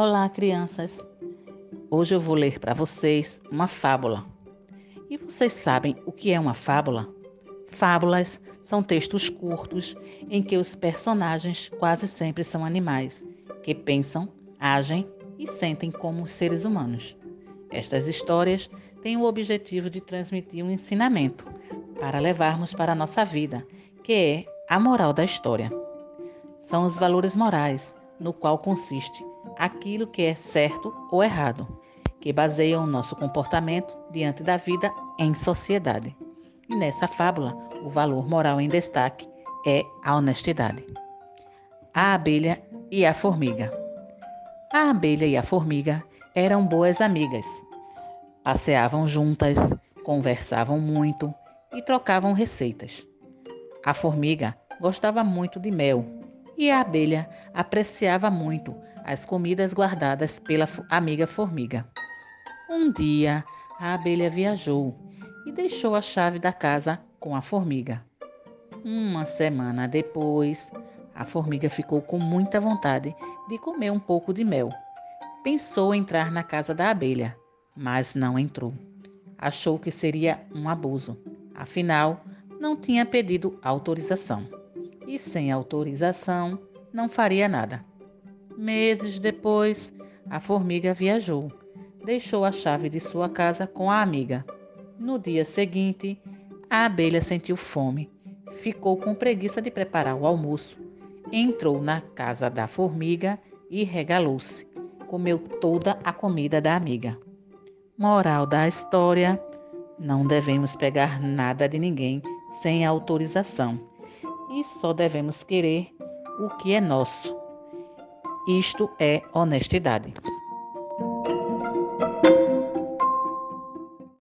Olá, crianças! Hoje eu vou ler para vocês uma fábula. E vocês sabem o que é uma fábula? Fábulas são textos curtos em que os personagens quase sempre são animais, que pensam, agem e sentem como seres humanos. Estas histórias têm o objetivo de transmitir um ensinamento para levarmos para a nossa vida, que é a moral da história. São os valores morais, no qual consiste aquilo que é certo ou errado, que baseiam o nosso comportamento diante da vida em sociedade. E nessa fábula, o valor moral em destaque é a honestidade. A abelha e a formiga. A abelha e a formiga eram boas amigas. Passeavam juntas, conversavam muito e trocavam receitas. A formiga gostava muito de mel e a abelha apreciava muito as comidas guardadas pela amiga formiga. Um dia, a abelha viajou e deixou a chave da casa com a formiga. Uma semana depois, a formiga ficou com muita vontade de comer um pouco de mel. Pensou entrar na casa da abelha, mas não entrou. Achou que seria um abuso. Afinal, não tinha pedido autorização e sem autorização não faria nada. Meses depois, a formiga viajou, deixou a chave de sua casa com a amiga. No dia seguinte, a abelha sentiu fome, ficou com preguiça de preparar o almoço, entrou na casa da formiga e regalou-se. Comeu toda a comida da amiga. Moral da história: não devemos pegar nada de ninguém sem autorização e só devemos querer o que é nosso. Isto é honestidade.